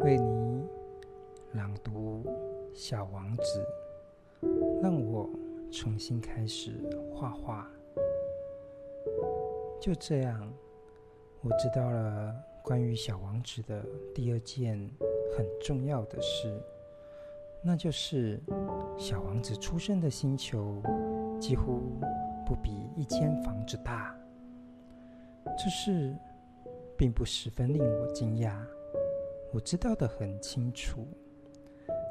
为你朗读《小王子》，让我重新开始画画。就这样，我知道了关于小王子的第二件很重要的事，那就是小王子出生的星球几乎不比一间房子大。这事并不十分令我惊讶。我知道的很清楚，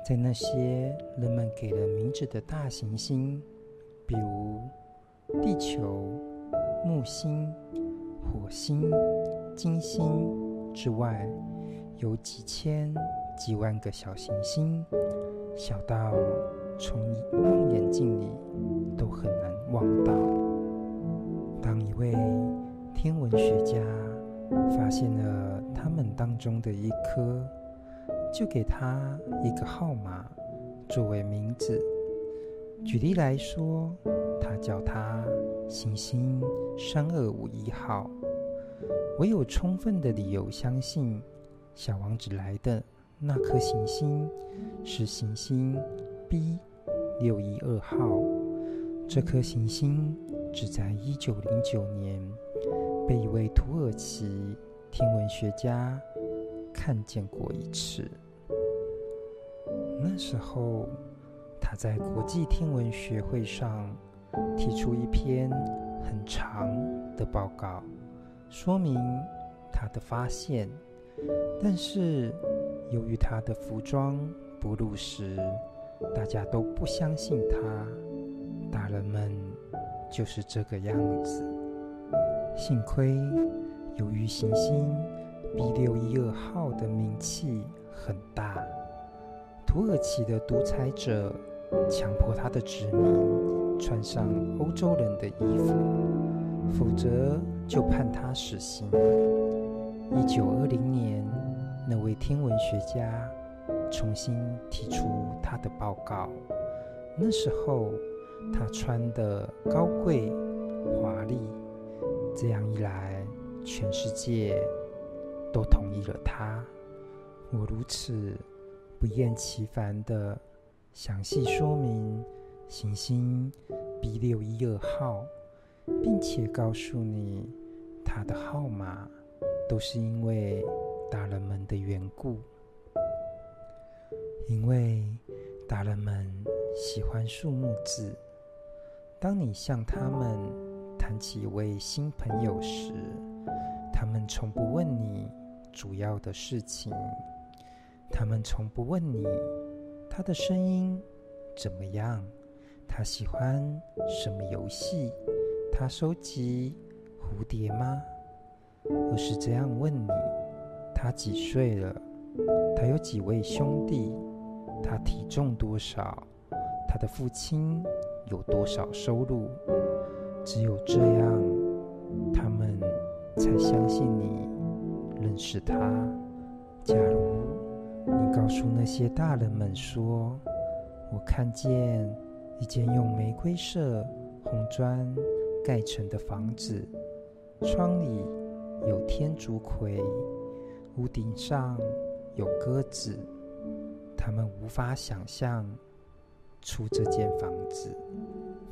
在那些人们给了名字的大行星，比如地球、木星、火星、金星之外，有几千、几万个小行星，小到从望远镜里都很难望到。当一位天文学家发现了他们当中的一颗，就给他一个号码作为名字。举例来说，他叫他行星三二五一号。我有充分的理由相信，小王子来的那颗行星是行星 B 六一二号。这颗行星只在一九零九年被一位土耳其。天文学家看见过一次，那时候他在国际天文学会上提出一篇很长的报告，说明他的发现。但是由于他的服装不露时，大家都不相信他。大人们就是这个样子。幸亏。由于行星 B 六一二号的名气很大，土耳其的独裁者强迫他的子民穿上欧洲人的衣服，否则就判他死刑。一九二零年，那位天文学家重新提出他的报告。那时候，他穿的高贵华丽，这样一来。全世界都同意了他。我如此不厌其烦的详细说明行星 B 六一二号，并且告诉你它的号码，都是因为大人们的缘故。因为大人们喜欢数目字。当你向他们谈起一位新朋友时，他们从不问你主要的事情，他们从不问你他的声音怎么样，他喜欢什么游戏，他收集蝴蝶吗？而是这样问你：他几岁了？他有几位兄弟？他体重多少？他的父亲有多少收入？只有这样，才相信你认识他。假如你告诉那些大人们说：“我看见一间用玫瑰色红砖盖成的房子，窗里有天竺葵，屋顶上有鸽子。”他们无法想象出这间房子。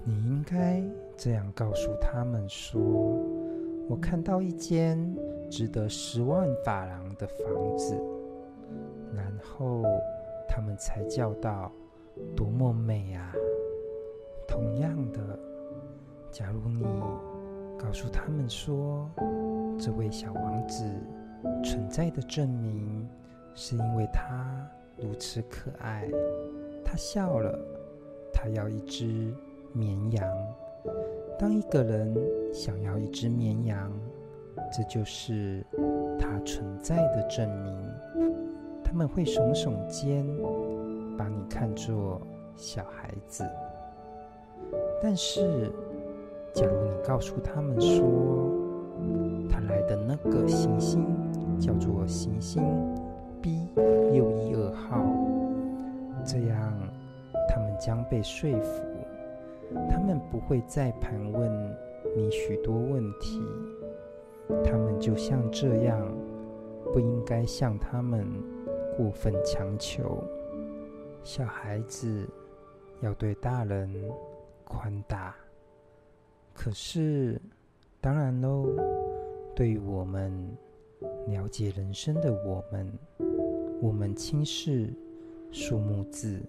你应该这样告诉他们说。我看到一间值得十万法郎的房子，然后他们才叫道：“多么美啊！”同样的，假如你告诉他们说，这位小王子存在的证明是因为他如此可爱，他笑了，他要一只绵羊。当一个人想要一只绵羊，这就是他存在的证明。他们会耸耸肩，把你看作小孩子。但是，假如你告诉他们说，他来的那个行星叫做行星 B 六一二号，这样他们将被说服。他们不会再盘问你许多问题，他们就像这样，不应该向他们过分强求。小孩子要对大人宽大，可是当然喽，对于我们了解人生的我们，我们轻视数目字。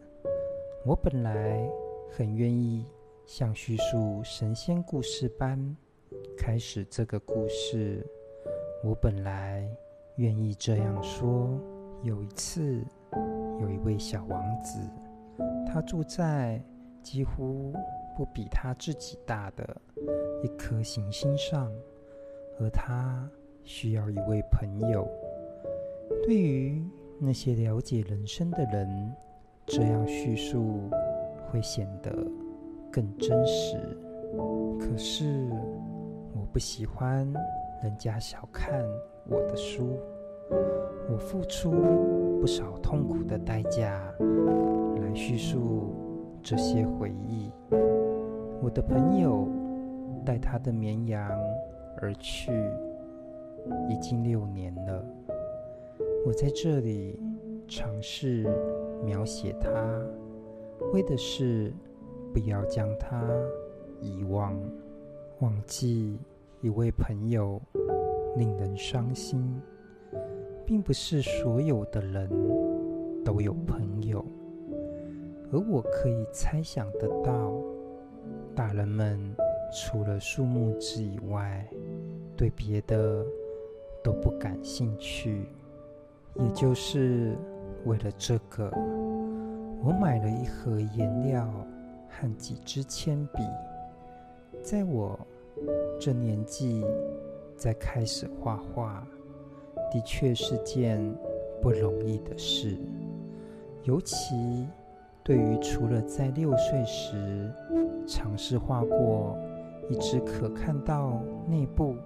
我本来很愿意像叙述神仙故事般开始这个故事。我本来愿意这样说：有一次，有一位小王子，他住在几乎不比他自己大的一颗行星上，而他需要一位朋友。对于那些了解人生的人，这样叙述会显得更真实。可是，我不喜欢人家小看我的书。我付出不少痛苦的代价来叙述这些回忆。我的朋友带他的绵羊而去，已经六年了。我在这里尝试。描写他，为的是不要将他遗忘。忘记一位朋友，令人伤心。并不是所有的人都有朋友，而我可以猜想得到，大人们除了树木志以外，对别的都不感兴趣，也就是。为了这个，我买了一盒颜料和几支铅笔。在我这年纪，再开始画画，的确是件不容易的事。尤其对于除了在六岁时尝试画过一只可看到内部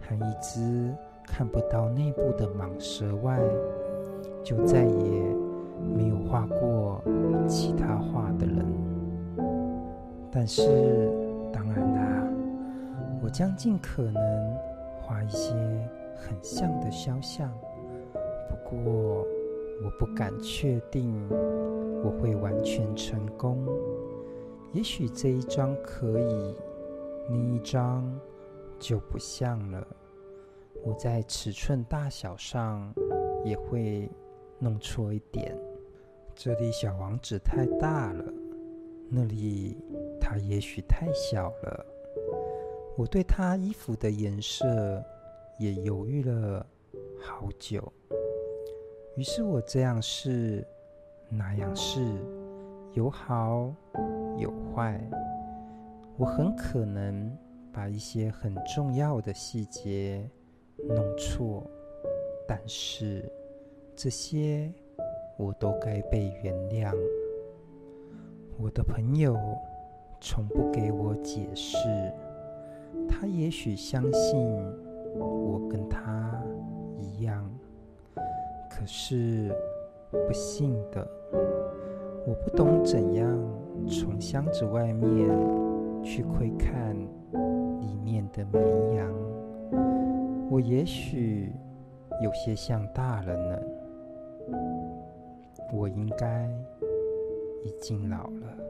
和一只看不到内部的蟒蛇外，就再也没有画过其他画的人，但是当然啦，我将尽可能画一些很像的肖像。不过我不敢确定我会完全成功。也许这一张可以，另一张就不像了。我在尺寸大小上也会。弄错一点，这里小王子太大了，那里他也许太小了。我对他衣服的颜色也犹豫了好久。于是我这样试，那样试，有好有坏。我很可能把一些很重要的细节弄错，但是。这些我都该被原谅。我的朋友从不给我解释，他也许相信我跟他一样，可是不幸的，我不懂怎样从箱子外面去窥看里面的绵羊。我也许有些像大人了。我应该已经老了。